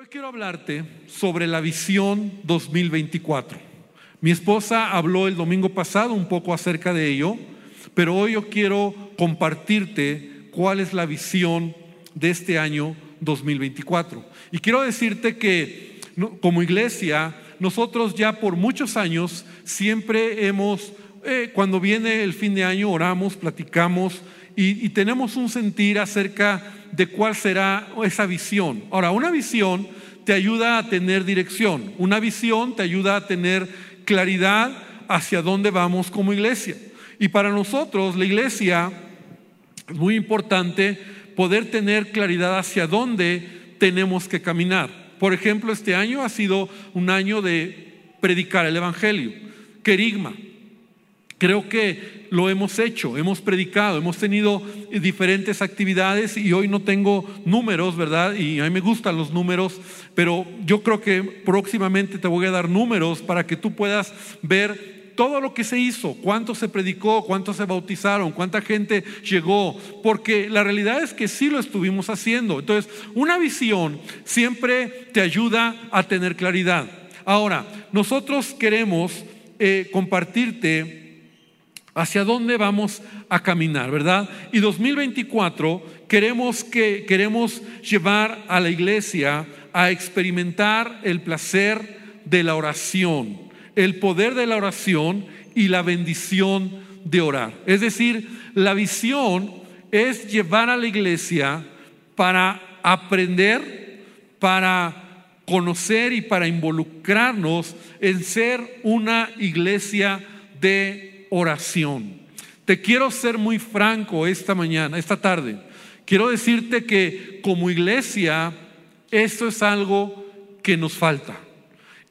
Hoy quiero hablarte sobre la visión 2024. Mi esposa habló el domingo pasado un poco acerca de ello, pero hoy yo quiero compartirte cuál es la visión de este año 2024. Y quiero decirte que como iglesia, nosotros ya por muchos años siempre hemos, eh, cuando viene el fin de año, oramos, platicamos y, tenemos un sentir acerca de cuál será esa visión. Ahora, una visión te ayuda a tener dirección, una visión te ayuda a tener claridad hacia dónde vamos como iglesia. Y para nosotros, la iglesia, es muy importante poder tener claridad hacia dónde tenemos que caminar. Por ejemplo, este año ha sido un año de predicar el Evangelio, querigma. Creo que lo hemos hecho, hemos predicado, hemos tenido diferentes actividades y hoy no tengo números, ¿verdad? Y a mí me gustan los números, pero yo creo que próximamente te voy a dar números para que tú puedas ver todo lo que se hizo, cuánto se predicó, cuántos se bautizaron, cuánta gente llegó, porque la realidad es que sí lo estuvimos haciendo. Entonces, una visión siempre te ayuda a tener claridad. Ahora, nosotros queremos eh, compartirte hacia dónde vamos a caminar, ¿verdad? Y 2024 queremos que queremos llevar a la iglesia a experimentar el placer de la oración, el poder de la oración y la bendición de orar. Es decir, la visión es llevar a la iglesia para aprender, para conocer y para involucrarnos en ser una iglesia de oración. Te quiero ser muy franco esta mañana, esta tarde. Quiero decirte que como iglesia esto es algo que nos falta.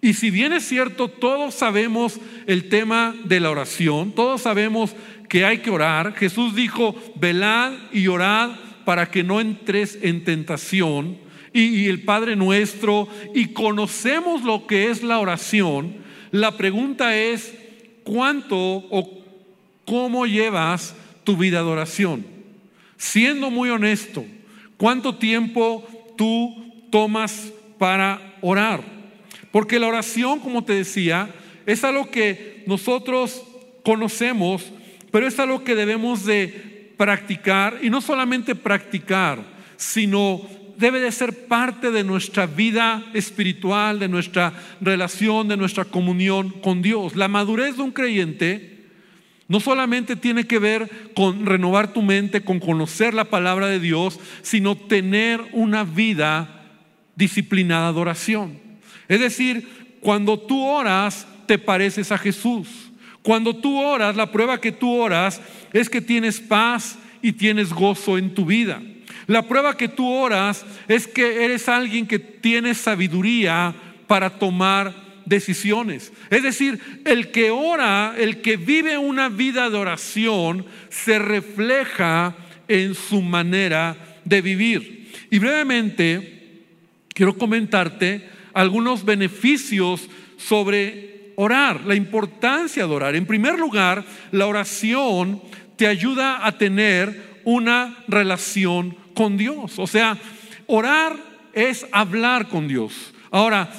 Y si bien es cierto, todos sabemos el tema de la oración, todos sabemos que hay que orar. Jesús dijo, velad y orad para que no entres en tentación. Y, y el Padre nuestro, y conocemos lo que es la oración. La pregunta es, ¿cuánto o cómo llevas tu vida de oración? Siendo muy honesto, ¿cuánto tiempo tú tomas para orar? Porque la oración, como te decía, es algo que nosotros conocemos, pero es algo que debemos de practicar y no solamente practicar, sino debe de ser parte de nuestra vida espiritual, de nuestra relación, de nuestra comunión con Dios. La madurez de un creyente no solamente tiene que ver con renovar tu mente, con conocer la palabra de Dios, sino tener una vida disciplinada de oración. Es decir, cuando tú oras, te pareces a Jesús. Cuando tú oras, la prueba que tú oras es que tienes paz y tienes gozo en tu vida. La prueba que tú oras es que eres alguien que tiene sabiduría para tomar decisiones. Es decir, el que ora, el que vive una vida de oración, se refleja en su manera de vivir. Y brevemente, quiero comentarte algunos beneficios sobre orar, la importancia de orar. En primer lugar, la oración te ayuda a tener una relación con Dios. O sea, orar es hablar con Dios. Ahora,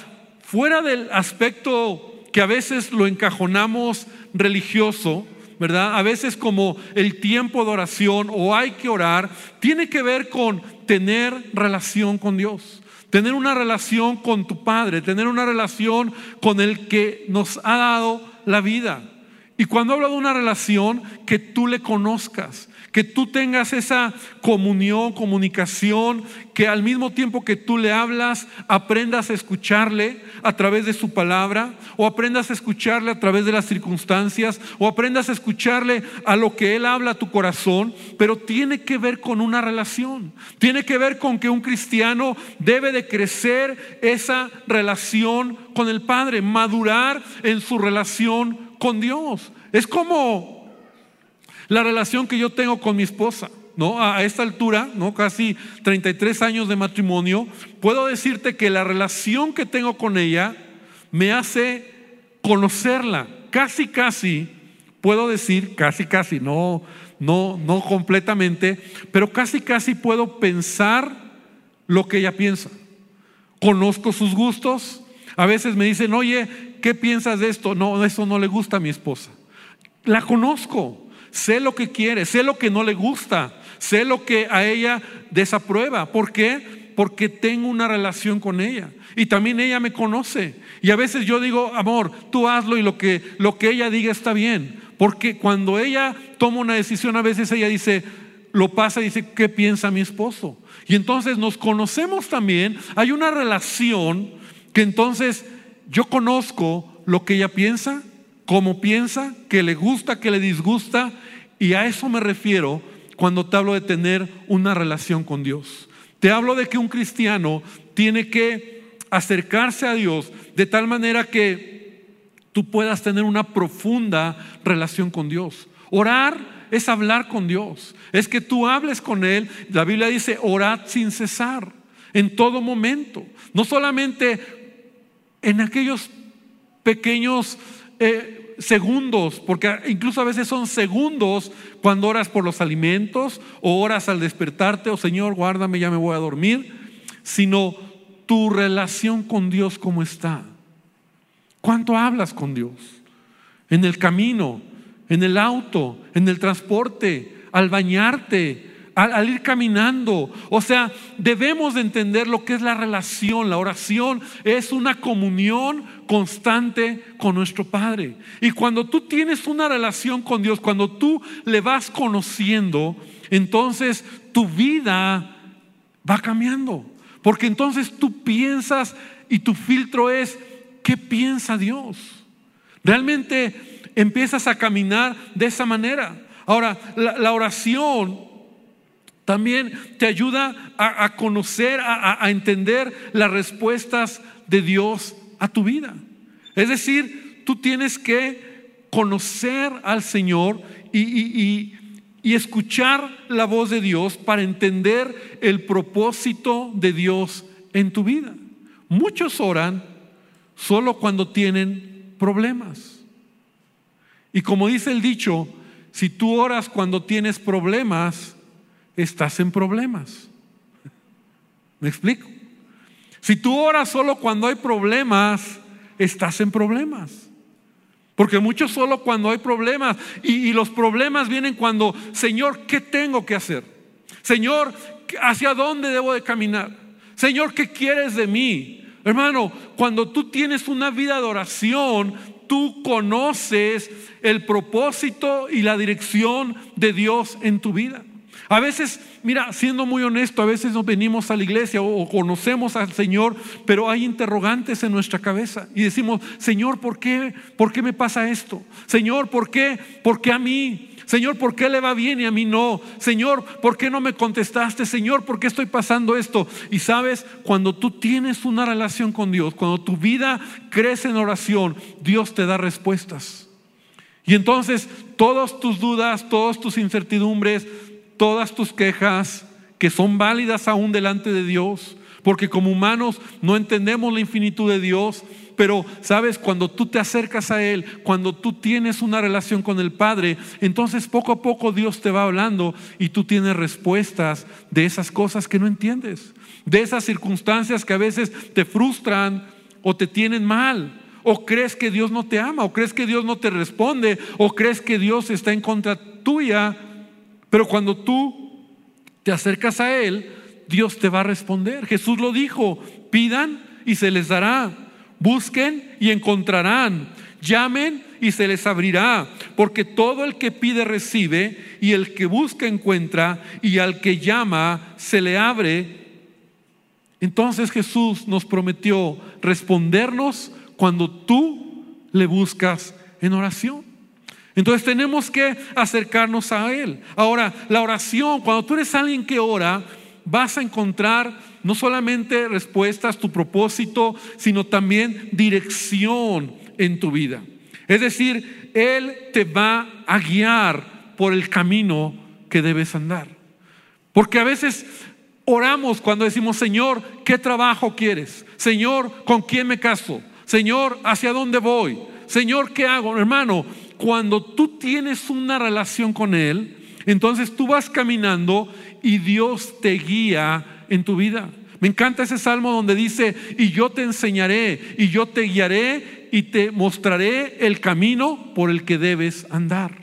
fuera del aspecto que a veces lo encajonamos religioso, ¿verdad? A veces como el tiempo de oración o hay que orar, tiene que ver con tener relación con Dios. Tener una relación con tu Padre, tener una relación con el que nos ha dado la vida. Y cuando hablo de una relación, que tú le conozcas, que tú tengas esa comunión, comunicación, que al mismo tiempo que tú le hablas, aprendas a escucharle a través de su palabra, o aprendas a escucharle a través de las circunstancias, o aprendas a escucharle a lo que él habla a tu corazón, pero tiene que ver con una relación, tiene que ver con que un cristiano debe de crecer esa relación con el Padre, madurar en su relación con Dios. Es como la relación que yo tengo con mi esposa, ¿no? A esta altura, ¿no? Casi 33 años de matrimonio, puedo decirte que la relación que tengo con ella me hace conocerla, casi casi, puedo decir, casi casi, no, no, no completamente, pero casi casi puedo pensar lo que ella piensa. conozco sus gustos. A veces me dicen, oye, ¿qué piensas de esto? No, eso no le gusta a mi esposa. La conozco, sé lo que quiere, sé lo que no le gusta, sé lo que a ella desaprueba. ¿Por qué? Porque tengo una relación con ella y también ella me conoce. Y a veces yo digo, amor, tú hazlo y lo que, lo que ella diga está bien. Porque cuando ella toma una decisión, a veces ella dice, lo pasa y dice, ¿qué piensa mi esposo? Y entonces nos conocemos también, hay una relación que entonces yo conozco lo que ella piensa, cómo piensa, que le gusta, que le disgusta, y a eso me refiero cuando te hablo de tener una relación con Dios. Te hablo de que un cristiano tiene que acercarse a Dios de tal manera que tú puedas tener una profunda relación con Dios. Orar es hablar con Dios, es que tú hables con Él. La Biblia dice, orad sin cesar, en todo momento, no solamente en aquellos pequeños eh, segundos, porque incluso a veces son segundos cuando oras por los alimentos o oras al despertarte, o Señor, guárdame, ya me voy a dormir, sino tu relación con Dios cómo está. ¿Cuánto hablas con Dios? En el camino, en el auto, en el transporte, al bañarte, al, ir caminando. O sea, debemos de entender lo que es la relación. La oración es una comunión constante con nuestro Padre. Y cuando tú tienes una relación con Dios, cuando tú le vas conociendo, entonces tu vida va cambiando. Porque entonces tú piensas y tu filtro es, ¿qué piensa Dios? Realmente empiezas a caminar de esa manera. Ahora, la, oración también te ayuda a, conocer, a, entender las respuestas de Dios a tu vida. Es decir, tú tienes que conocer al Señor y y escuchar la voz de Dios para entender el propósito de Dios en tu vida. Muchos oran solo cuando tienen problemas. Y como dice el dicho, si tú oras cuando tienes problemas, estás en problemas. ¿Me explico? Si tú oras solo cuando hay problemas, estás en problemas. Porque muchos solo cuando hay problemas. Y, los problemas vienen cuando, Señor, ¿qué tengo que hacer? Señor, ¿hacia dónde debo de caminar? Señor, ¿qué quieres de mí? Hermano, cuando tú tienes una vida de oración, tú conoces el propósito y la dirección de Dios en tu vida. A veces, mira, siendo muy honesto, a veces nos venimos a la iglesia o, conocemos al Señor, pero hay interrogantes en nuestra cabeza y decimos, Señor, ¿por qué? ¿Por qué me pasa esto? Señor, ¿por qué? ¿Por qué a mí? Señor, ¿por qué le va bien y a mí no? Señor, ¿por qué no me contestaste? Señor, ¿por qué estoy pasando esto? Y sabes, cuando tú tienes una relación con Dios, cuando tu vida crece en oración, Dios te da respuestas. Y entonces todas tus dudas, todas tus incertidumbres, todas tus quejas que son válidas aún delante de Dios, porque como humanos no entendemos la infinitud de Dios, pero sabes, cuando tú te acercas a Él, cuando tú tienes una relación con el Padre, entonces poco a poco Dios te va hablando y tú tienes respuestas de esas cosas que no entiendes, de esas circunstancias que a veces te frustran o te tienen mal. O crees que Dios no te ama, o crees que Dios no te responde, o crees que Dios está en contra tuya pero cuando tú te acercas a Él, Dios te va a responder. Jesús lo dijo, pidan y se les dará, busquen y encontrarán, llamen y se les abrirá, porque todo el que pide recibe y el que busca encuentra y al que llama se le abre. Entonces Jesús nos prometió respondernos cuando tú le buscas en oración. Entonces tenemos que acercarnos a Él. Ahora, la oración, cuando tú eres alguien que ora, vas a encontrar no solamente respuestas, tu propósito, sino también dirección en tu vida. Es decir, Él te va a guiar por el camino que debes andar. Porque a veces oramos cuando decimos, Señor, ¿qué trabajo quieres? Señor, ¿con quién me caso? Señor, ¿hacia dónde voy? Señor, ¿qué hago? Hermano, cuando tú tienes una relación con Él, entonces tú vas caminando y Dios te guía en tu vida. Me encanta ese salmo donde dice, y yo te enseñaré, y yo te guiaré, y te mostraré el camino por el que debes andar.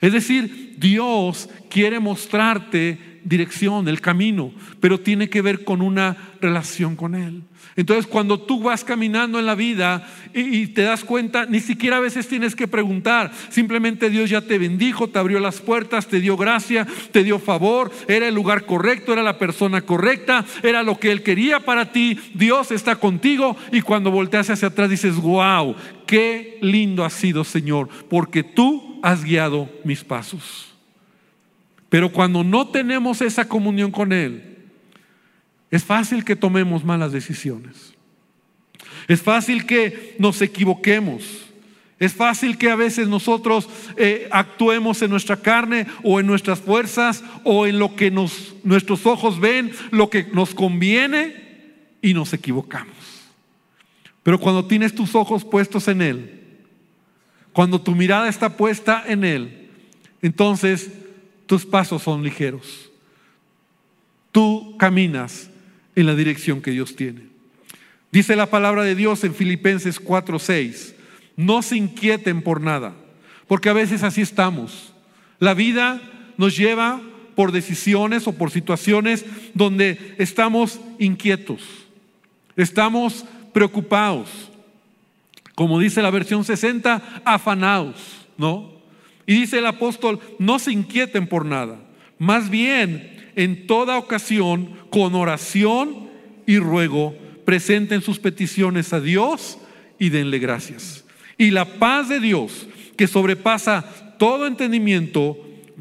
Es decir, Dios quiere mostrarte dirección, el camino, pero tiene que ver con una relación con Él. Entonces cuando tú vas caminando en la vida y, te das cuenta, ni siquiera a veces tienes que preguntar, simplemente Dios ya te bendijo, te abrió las puertas, te dio gracia, te dio favor, era el lugar correcto, era la persona correcta, era lo que Él quería para ti, Dios está contigo. Y cuando volteas hacia atrás dices, wow, qué lindo ha sido Señor, porque tú has guiado mis pasos. Pero cuando no tenemos esa comunión con Él, es fácil que tomemos malas decisiones. Es fácil que nos equivoquemos. Es fácil que a veces nosotros eh, actuemos en nuestra carne o en nuestras fuerzas o en lo que nos, nuestros ojos ven, lo que nos conviene y nos equivocamos. Pero cuando tienes tus ojos puestos en Él, cuando tu mirada está puesta en Él, entonces tus pasos son ligeros. Tú caminas en la dirección que Dios tiene. Dice la palabra de Dios en Filipenses 4:6, no se inquieten por nada, porque a veces así estamos. La vida nos lleva por decisiones o por situaciones donde estamos inquietos, estamos preocupados, como dice la versión 60, afanados, ¿no? Y dice el apóstol, no se inquieten por nada, más bien en toda ocasión, con oración y ruego, presenten sus peticiones a Dios y denle gracias. Y la paz de Dios, que sobrepasa todo entendimiento,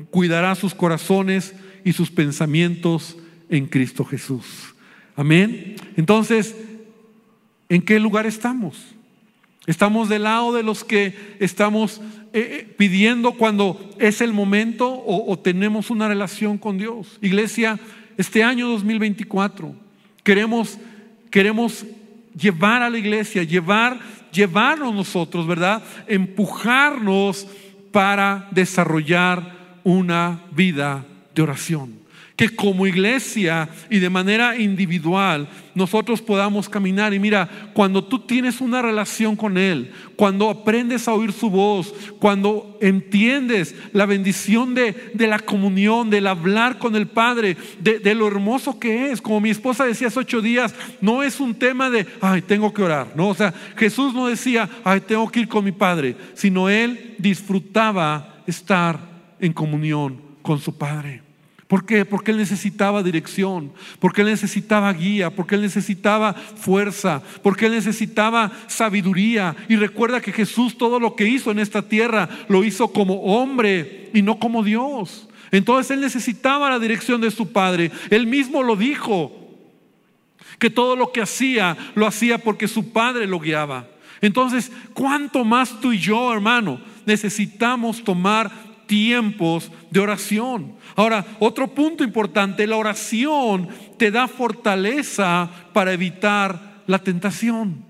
cuidará sus corazones y sus pensamientos en Cristo Jesús. Amén. Entonces, ¿en qué lugar estamos? Estamos del lado de los que estamos eh, eh, pidiendo cuando es el momento o, tenemos una relación con Dios. Iglesia, este año 2024 queremos, queremos llevar a la iglesia, llevar, llevarnos nosotros, ¿verdad? Empujarnos para desarrollar una vida de oración que como iglesia y de manera individual nosotros podamos caminar. Y mira, cuando tú tienes una relación con Él, cuando aprendes a oír su voz, cuando entiendes la bendición de, la comunión, del hablar con el Padre, de, de, lo hermoso que es, como mi esposa decía hace ocho días, no es un tema de, ay, tengo que orar, ¿no? O sea, Jesús no decía, ay, tengo que ir con mi Padre, sino Él disfrutaba estar en comunión con su Padre. ¿Por qué? Porque él necesitaba dirección, porque él necesitaba guía, porque él necesitaba fuerza, porque él necesitaba sabiduría. Y recuerda que Jesús todo lo que hizo en esta tierra lo hizo como hombre y no como Dios. Entonces él necesitaba la dirección de su Padre. Él mismo lo dijo, que todo lo que hacía lo hacía porque su Padre lo guiaba. Entonces, ¿cuánto más tú y yo, hermano, necesitamos tomar tiempos de oración. Ahora, otro punto importante, la oración te da fortaleza para evitar la tentación.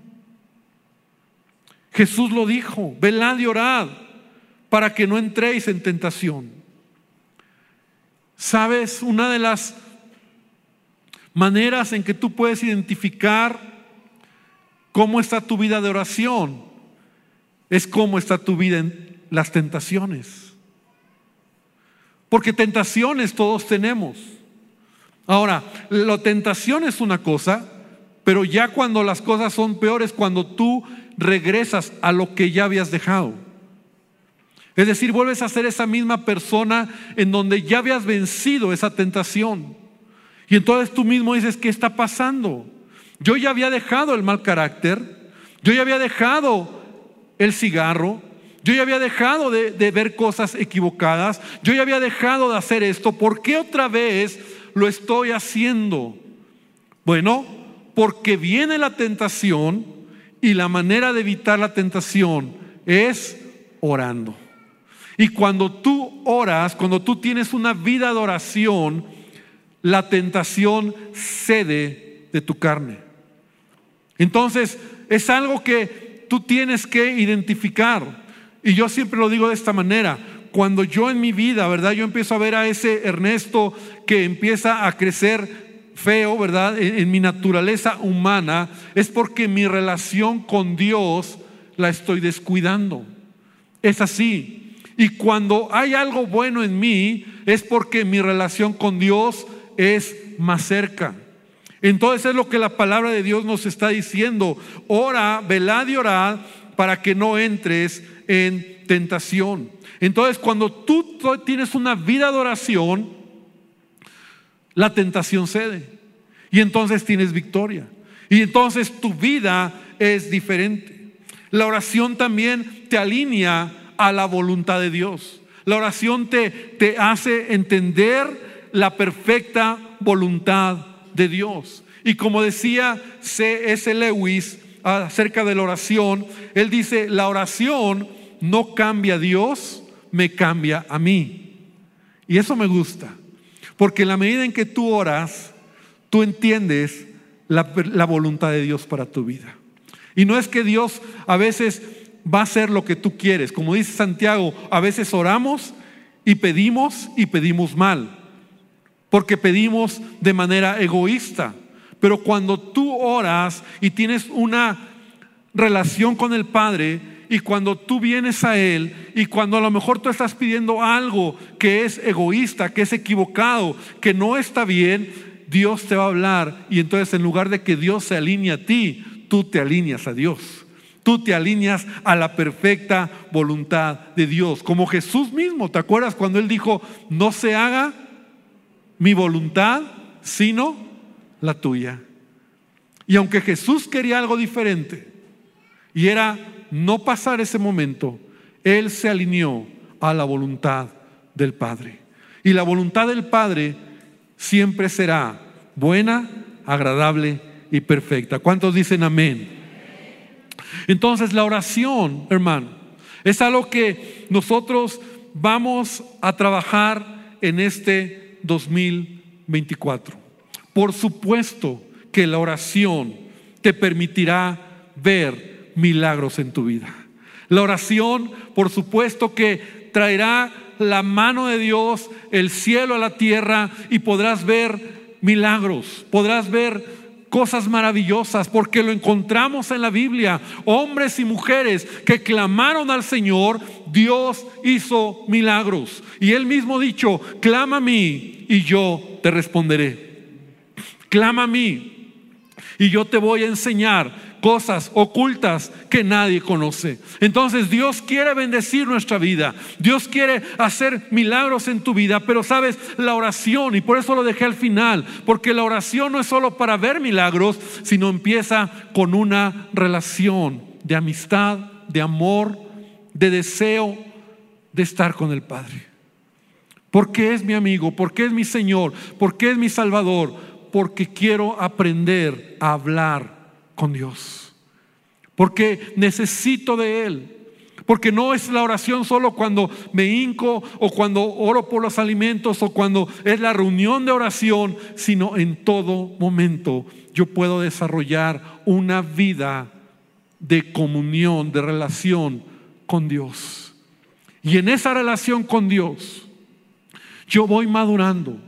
Jesús lo dijo, velad y orad para que no entréis en tentación. ¿Sabes? Una de las maneras en que tú puedes identificar cómo está tu vida de oración es cómo está tu vida en las tentaciones. Porque tentaciones todos tenemos. Ahora, la tentación es una cosa, pero ya cuando las cosas son peores, cuando tú regresas a lo que ya habías dejado. Es decir, vuelves a ser esa misma persona en donde ya habías vencido esa tentación. Y entonces tú mismo dices, ¿qué está pasando? Yo ya había dejado el mal carácter, yo ya había dejado el cigarro, yo ya había dejado de, ver cosas equivocadas. Yo ya había dejado de hacer esto. ¿Por qué otra vez lo estoy haciendo? Bueno, porque viene la tentación y la manera de evitar la tentación es orando. Y cuando tú oras, cuando tú tienes una vida de oración, la tentación cede de tu carne. Entonces, es algo que tú tienes que identificar. Y yo siempre lo digo de esta manera, cuando yo en mi vida, ¿verdad? Yo empiezo a ver a ese Ernesto que empieza a crecer feo, ¿verdad? En, mi naturaleza humana es porque mi relación con Dios la estoy descuidando. Es así. Y cuando hay algo bueno en mí es porque mi relación con Dios es más cerca. Entonces es lo que la palabra de Dios nos está diciendo. Ora, velad y orad para que no entres en tentación. Entonces cuando tú tienes una vida de oración, la tentación cede. Y entonces tienes victoria. Y entonces tu vida es diferente. La oración también te alinea a la voluntad de Dios. La oración te, te hace entender la perfecta voluntad de Dios. Y como decía C.S. Lewis acerca de la oración, él dice, la oración no cambia a Dios, me cambia a mí. Y eso me gusta, porque en la medida en que tú oras, tú entiendes la, voluntad de Dios para tu vida. Y no es que Dios a veces va a hacer lo que tú quieres. Como dice Santiago, a veces oramos y pedimos y pedimos mal porque pedimos de manera egoísta. Pero cuando tú oras y tienes una relación con el Padre y cuando tú vienes a Él y cuando a lo mejor tú estás pidiendo algo que es egoísta, que es equivocado, que no está bien, Dios te va a hablar y entonces en lugar de que Dios se alinee a ti, tú te alineas a Dios. Tú te alineas a la perfecta voluntad de Dios. Como Jesús mismo, ¿te acuerdas cuando Él dijo, no se haga mi voluntad, sino la tuya. Y aunque Jesús quería algo diferente, y era no pasar ese momento, Él se alineó a la voluntad del Padre. Y la voluntad del Padre siempre será buena, agradable y perfecta. ¿Cuántos dicen amén? Entonces la oración, hermano, es algo que nosotros vamos a trabajar en este 2024. Por supuesto que la oración te permitirá ver milagros en tu vida. La oración, por supuesto que traerá la mano de Dios, el cielo a la tierra y podrás ver milagros, podrás ver cosas maravillosas, porque lo encontramos en la Biblia. Hombres y mujeres que clamaron al Señor, Dios hizo milagros. Y él mismo dicho, clama a mí y yo te responderé. Clama a mí y yo te voy a enseñar cosas ocultas que nadie conoce. Entonces Dios quiere bendecir nuestra vida. Dios quiere hacer milagros en tu vida, pero sabes, la oración, y por eso lo dejé al final, porque la oración no es solo para ver milagros, sino empieza con una relación de amistad, de amor, de deseo de estar con el Padre. Porque es mi amigo, porque es mi Señor, porque es mi Salvador, porque quiero aprender a hablar con Dios. Porque necesito de Él. Porque no es la oración solo cuando me hinco o cuando oro por los alimentos o cuando es la reunión de oración, sino en todo momento yo puedo desarrollar una vida de comunión, de relación con Dios. Y en esa relación con Dios, yo voy madurando,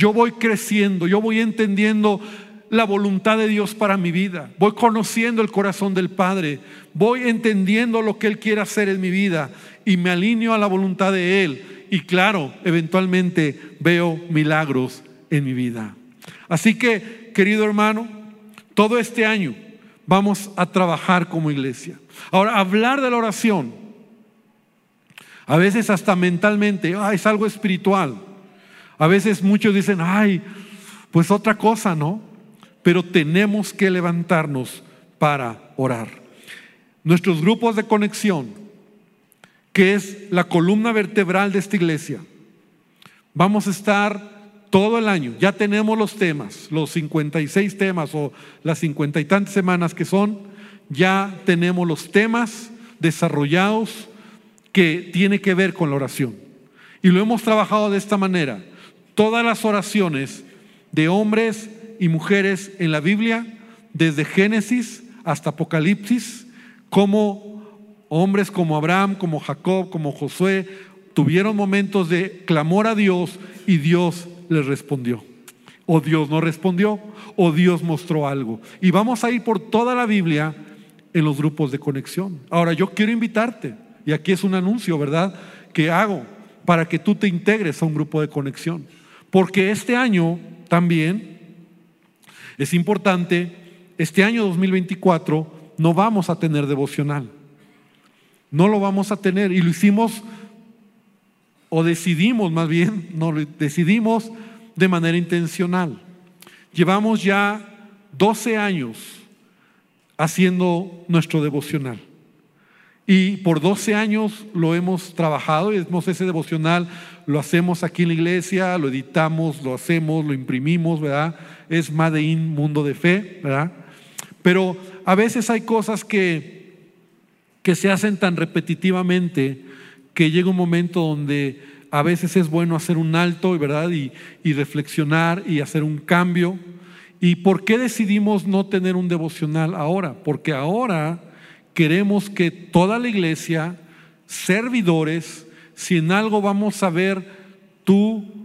yo voy creciendo, yo voy entendiendo la voluntad de Dios para mi vida. Voy conociendo el corazón del Padre. Voy entendiendo lo que Él quiere hacer en mi vida y me alineo a la voluntad de Él. Y claro, eventualmente veo milagros en mi vida. Así que, querido hermano, todo este año vamos a trabajar como iglesia. Ahora, hablar de la oración, a veces hasta mentalmente, es algo espiritual. A veces muchos dicen, ay, pues otra cosa, ¿no? pero tenemos que levantarnos para orar. Nuestros grupos de conexión, que es la columna vertebral de esta iglesia, vamos a estar todo el año. Ya tenemos los temas, los 56 temas o las 50 y tantas semanas que son, ya tenemos los temas desarrollados que tiene que ver con la oración. Y lo hemos trabajado de esta manera. Todas las oraciones de hombres y mujeres en la Biblia, desde Génesis hasta Apocalipsis, como hombres como Abraham, como Jacob, como Josué, tuvieron momentos de clamor a Dios y Dios les respondió. o Dios no respondió, o Dios mostró algo. Y vamos a ir por toda la Biblia en los grupos de conexión. Ahora, yo quiero invitarte, y aquí es un anuncio, ¿verdad?, que hago para que tú te integres a un grupo de conexión. Porque este año también es importante, este año 2024 no vamos a tener devocional. No lo vamos a tener. Y lo hicimos, o decidimos más bien, no lo decidimos de manera intencional. Llevamos ya 12 años haciendo nuestro devocional. Y por 12 años lo hemos trabajado y hemos ese devocional, lo hacemos aquí en la iglesia, lo editamos, lo hacemos, lo imprimimos, ¿verdad? Es Made in Mundo de Fe, ¿verdad? Pero a veces hay cosas que, que se hacen tan repetitivamente que llega un momento donde a veces es bueno hacer un alto, ¿verdad? Y, y reflexionar y hacer un cambio. ¿Y por qué decidimos no tener un devocional ahora? Porque ahora queremos que toda la iglesia, servidores, si en algo vamos a ver tú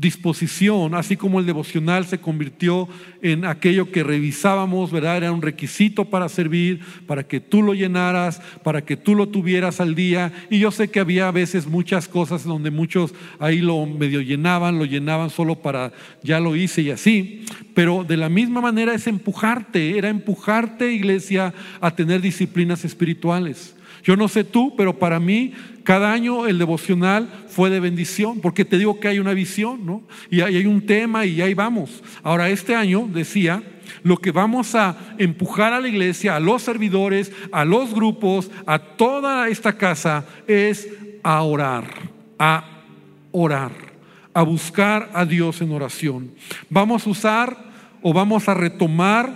disposición, así como el devocional se convirtió en aquello que revisábamos, ¿verdad? Era un requisito para servir, para que tú lo llenaras, para que tú lo tuvieras al día. Y yo sé que había a veces muchas cosas donde muchos ahí lo medio llenaban, lo llenaban solo para, ya lo hice y así. Pero de la misma manera es empujarte, era empujarte, iglesia, a tener disciplinas espirituales. Yo no sé tú, pero para mí cada año el devocional fue de bendición, porque te digo que hay una visión, ¿no? Y hay un tema y ahí vamos. Ahora, este año, decía, lo que vamos a empujar a la iglesia, a los servidores, a los grupos, a toda esta casa, es a orar, a orar, a buscar a Dios en oración. Vamos a usar o vamos a retomar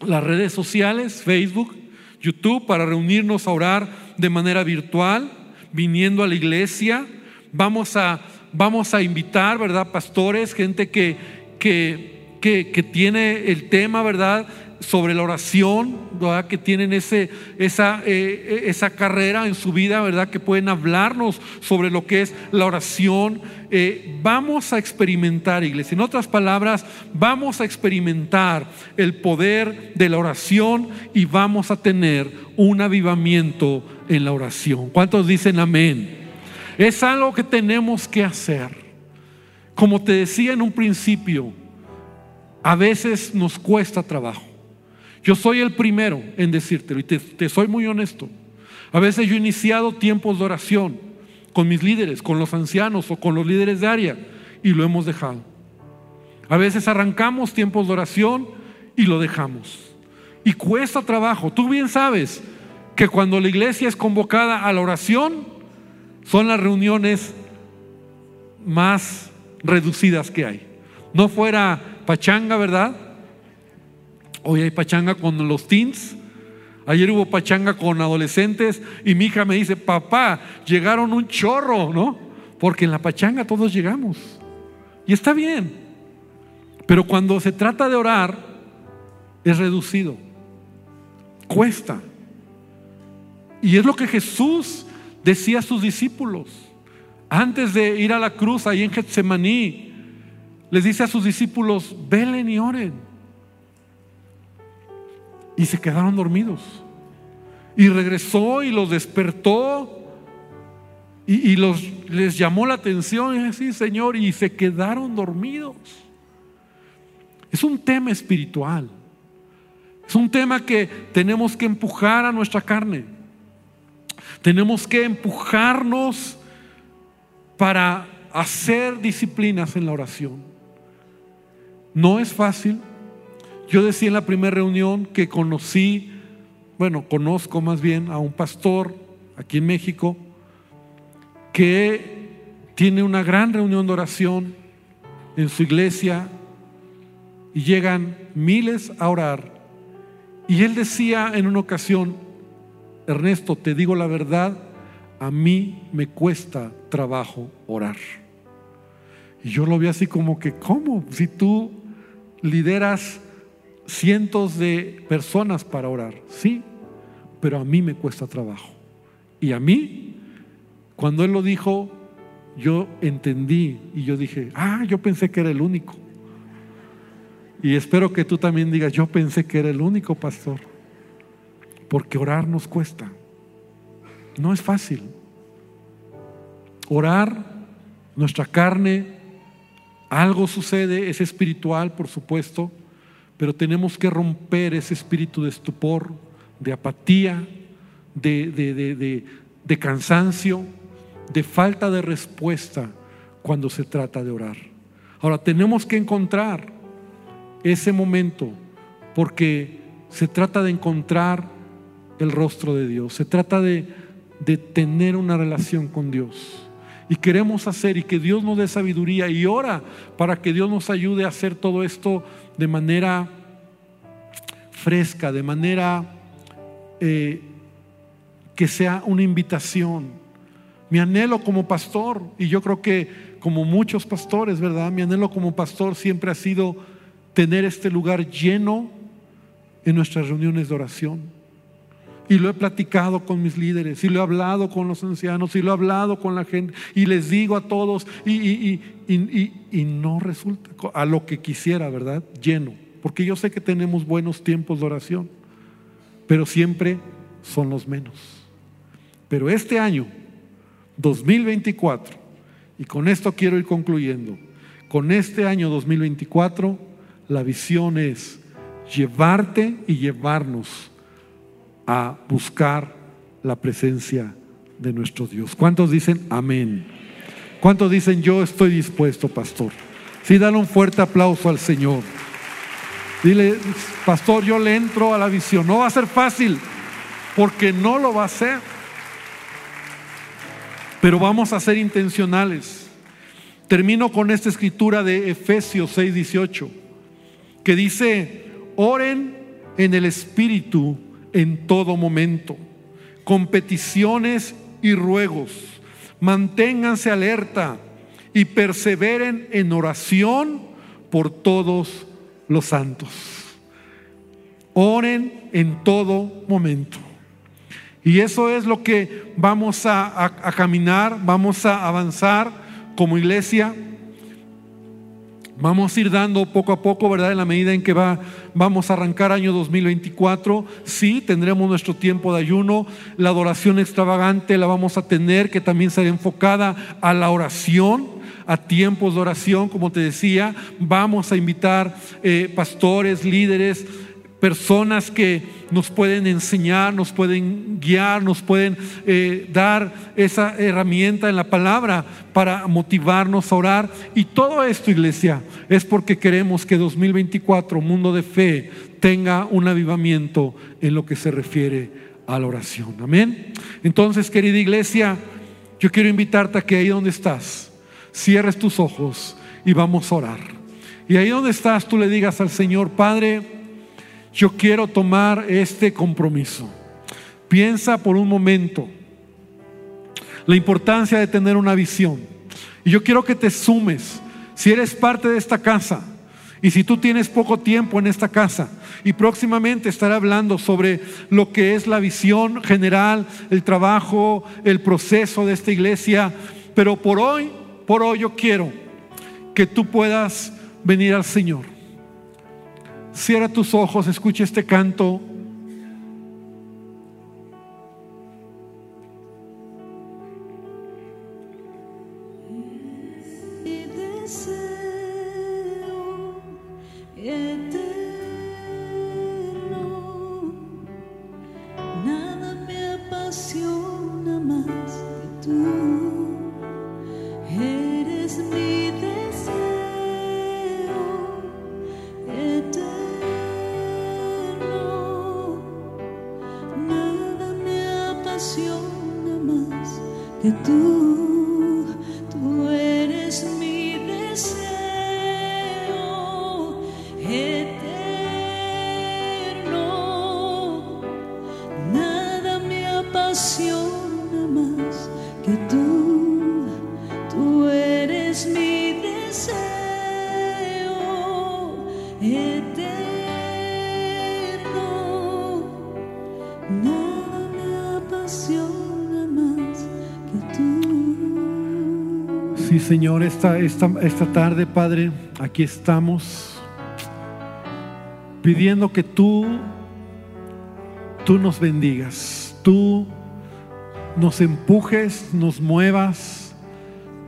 las redes sociales, Facebook, YouTube, para reunirnos a orar de manera virtual, viniendo a la iglesia. Vamos a, vamos a invitar, ¿verdad? Pastores, gente que, que, que, tiene el tema, ¿verdad? Sobre la oración, ¿verdad? que tienen ese, esa, eh, esa carrera en su vida, ¿verdad? que pueden hablarnos sobre lo que es la oración. Eh, vamos a experimentar, iglesia. En otras palabras, vamos a experimentar el poder de la oración y vamos a tener un avivamiento en la oración. ¿Cuántos dicen amén? Es algo que tenemos que hacer. Como te decía en un principio, a veces nos cuesta trabajo. Yo soy el primero en decírtelo y te, soy muy honesto. A veces yo he iniciado tiempos de oración con mis líderes, con los ancianos o con los líderes de área y lo hemos dejado. A veces arrancamos tiempos de oración y lo dejamos. Y cuesta trabajo. Tú bien sabes que cuando la iglesia es convocada a la oración, son las reuniones más reducidas que hay. No fuera pachanga, ¿verdad? Hoy hay pachanga con los teens. Ayer hubo pachanga con adolescentes y mi hija me dice, papá, llegaron un chorro, ¿no? Porque en la pachanga todos llegamos. Y está bien. Pero cuando se trata de orar, es reducido. Cuesta. Y es lo que Jesús decía a sus discípulos. Antes de ir a la cruz ahí en Getsemaní, les dice a sus discípulos, velen y oren. Y se quedaron dormidos. Y regresó y los despertó y, los, les llamó la atención. Y así, Señor, y se quedaron dormidos. Es un tema espiritual. Es un tema que tenemos que empujar a nuestra carne. Tenemos que empujarnos para hacer disciplinas en la oración. No es fácil, yo decía en la primera reunión que conocí, bueno, conozco más bien a un pastor aquí en México que tiene una gran reunión de oración en su iglesia y llegan miles a orar. Y él decía en una ocasión, Ernesto, te digo la verdad, a mí me cuesta trabajo orar. Y yo lo vi así como que, ¿cómo? Si tú lideras cientos de personas para orar, sí, pero a mí me cuesta trabajo. Y a mí, cuando él lo dijo, yo entendí y yo dije, ah, yo pensé que era el único. Y espero que tú también digas, yo pensé que era el único pastor, porque orar nos cuesta. No es fácil. Orar, nuestra carne, algo sucede, es espiritual, por supuesto, pero tenemos que romper ese espíritu de estupor, de apatía, de, de cansancio, de falta de respuesta cuando se trata de orar. Ahora, tenemos que encontrar ese momento porque se trata de encontrar el rostro de Dios, se trata de, de tener una relación con Dios. Y queremos hacer y que Dios nos dé sabiduría y ora para que Dios nos ayude a hacer todo esto de manera fresca, de manera eh, que sea una invitación. Mi anhelo como pastor, y yo creo que como muchos pastores, ¿verdad? Mi anhelo como pastor siempre ha sido tener este lugar lleno en nuestras reuniones de oración. Y lo he platicado con mis líderes, y lo he hablado con los ancianos, y lo he hablado con la gente, y les digo a todos, y, y, no resulta a lo que quisiera, ¿verdad? Lleno. Porque yo sé que tenemos buenos tiempos de oración, pero siempre son los menos. Pero este año, 2024, y con esto quiero ir concluyendo, con este año 2024, la visión es llevarte y llevarnos a buscar la presencia de nuestro Dios. ¿Cuántos dicen amén? ¿Cuántos dicen yo estoy dispuesto, pastor? Sí, dale un fuerte aplauso al Señor. Dile, pastor, yo le entro a la visión. No va a ser fácil, porque no lo va a hacer. Pero vamos a ser intencionales. Termino con esta escritura de Efesios 6:18, que dice, oren en el Espíritu en todo momento, con peticiones y ruegos. Manténganse alerta y perseveren en oración por todos los santos. Oren en todo momento. Y eso es lo que vamos a, a caminar, vamos a avanzar como iglesia. Vamos a ir dando poco a poco, ¿verdad? En la medida en que va, vamos a arrancar año 2024, sí, tendremos nuestro tiempo de ayuno. La adoración extravagante la vamos a tener, que también será enfocada a la oración, a tiempos de oración, como te decía. Vamos a invitar eh, pastores, líderes, personas que nos pueden enseñar, nos pueden guiar, nos pueden eh, dar esa herramienta en la palabra para motivarnos a orar. Y todo esto, iglesia, es porque queremos que 2024, mundo de fe, tenga un avivamiento en lo que se refiere a la oración. Amén. Entonces, querida iglesia, yo quiero invitarte a que ahí donde estás, cierres tus ojos y vamos a orar. Y ahí donde estás, tú le digas al Señor, Padre, yo quiero tomar este compromiso. Piensa por un momento la importancia de tener una visión. Y yo quiero que te sumes, si eres parte de esta casa, y si tú tienes poco tiempo en esta casa, y próximamente estaré hablando sobre lo que es la visión general, el trabajo, el proceso de esta iglesia, pero por hoy, por hoy yo quiero que tú puedas venir al Señor Cierra tus ojos, escucha este canto. Señor, esta, esta, esta tarde, Padre, aquí estamos. pidiendo que tú, tú nos bendigas, tú nos empujes, nos muevas,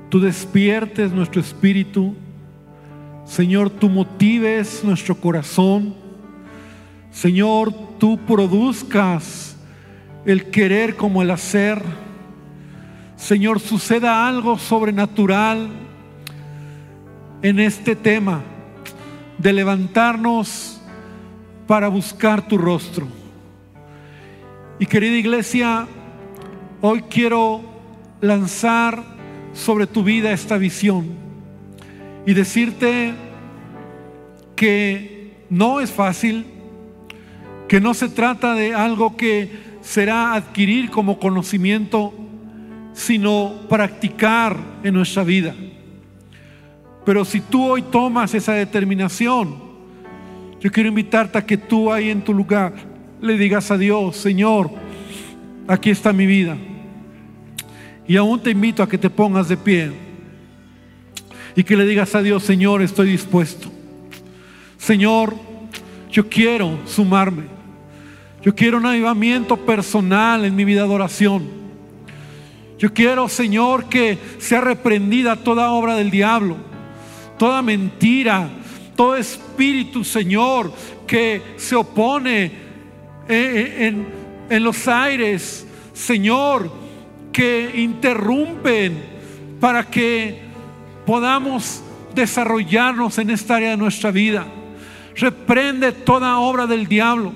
tú despiertes nuestro espíritu. Señor, tú motives nuestro corazón. Señor, tú produzcas el querer como el hacer. Señor, suceda algo sobrenatural en este tema de levantarnos para buscar tu rostro. Y querida iglesia, hoy quiero lanzar sobre tu vida esta visión y decirte que no es fácil, que no se trata de algo que será adquirir como conocimiento, sino practicar en nuestra vida. Pero si tú hoy tomas esa determinación, yo quiero invitarte a que tú ahí en tu lugar le digas a Dios, Señor, aquí está mi vida. Y aún te invito a que te pongas de pie y que le digas a Dios, Señor, estoy dispuesto. Señor, yo quiero sumarme. Yo quiero un avivamiento personal en mi vida de oración. Yo quiero, Señor, que sea reprendida toda obra del diablo toda mentira, todo espíritu, Señor, que se opone eh, eh, en, en los aires, Señor, que interrumpen para que podamos desarrollarnos en esta área de nuestra vida. Reprende toda obra del diablo.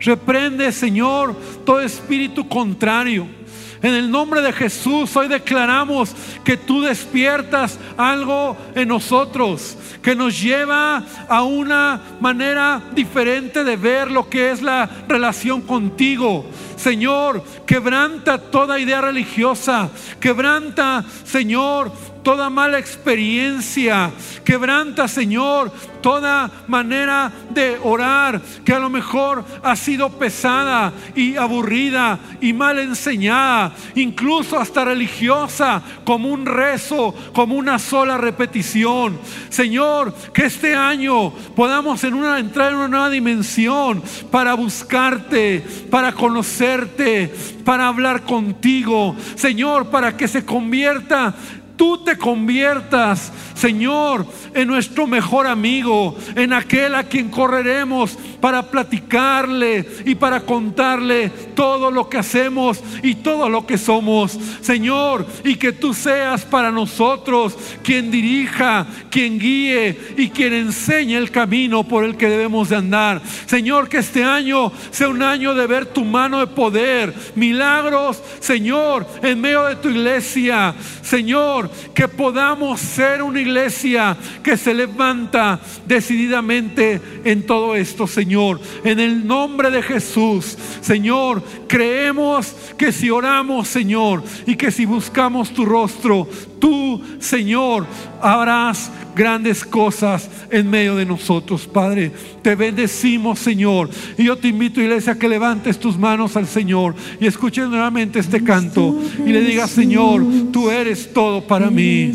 Reprende, Señor, todo espíritu contrario. En el nombre de Jesús hoy declaramos que tú despiertas algo en nosotros que nos lleva a una manera diferente de ver lo que es la relación contigo. Señor, quebranta toda idea religiosa, quebranta, Señor, toda mala experiencia. Quebranta, Señor, toda manera de orar que a lo mejor ha sido pesada y aburrida y mal enseñada, incluso hasta religiosa, como un rezo, como una sola repetición. Señor, que este año podamos entrar en una nueva dimensión para buscarte, para conocerte, para hablar contigo. Señor, para que se convierta tú te conviertas, Señor, en nuestro mejor amigo, en aquel a quien correremos para platicarle y para contarle todo lo que hacemos y todo lo que somos, Señor, y que tú seas para nosotros quien dirija, quien guíe y quien enseñe el camino por el que debemos de andar. Señor, que este año sea un año de ver tu mano de poder, milagros, Señor, en medio de tu iglesia, Señor, que podamos ser una iglesia que se levanta decididamente en todo esto, Señor. En el nombre de Jesús, Señor, creemos que si oramos, Señor, y que si buscamos tu rostro, tú, Señor, harás grandes cosas en medio de nosotros, Padre. Te bendecimos, Señor. Y yo te invito, iglesia, a que levantes tus manos al Señor y escuches nuevamente este canto y le digas, Señor, tú eres todo para mí.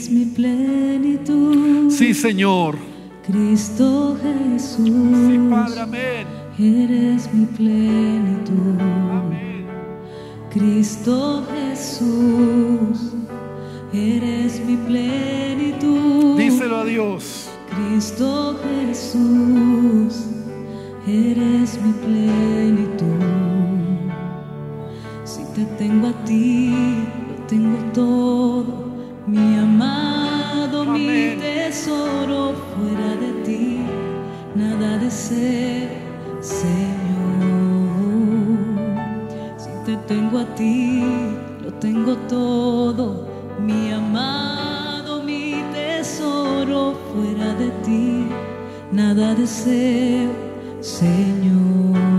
Sí, Señor. Cristo Jesús. Sí, Padre, amén. Eres mi plenitud. Amén. Cristo Jesús. Eres mi plenitud. Díselo a Dios. Cristo Jesús, eres mi plenitud. Si te tengo a ti, lo tengo todo, mi amado, mi tesoro, fuera de ti, nada deseo, Señor. Si te tengo a ti, lo tengo todo, mi amado, mi tesoro, fuera de ti, nada deseo, Señor.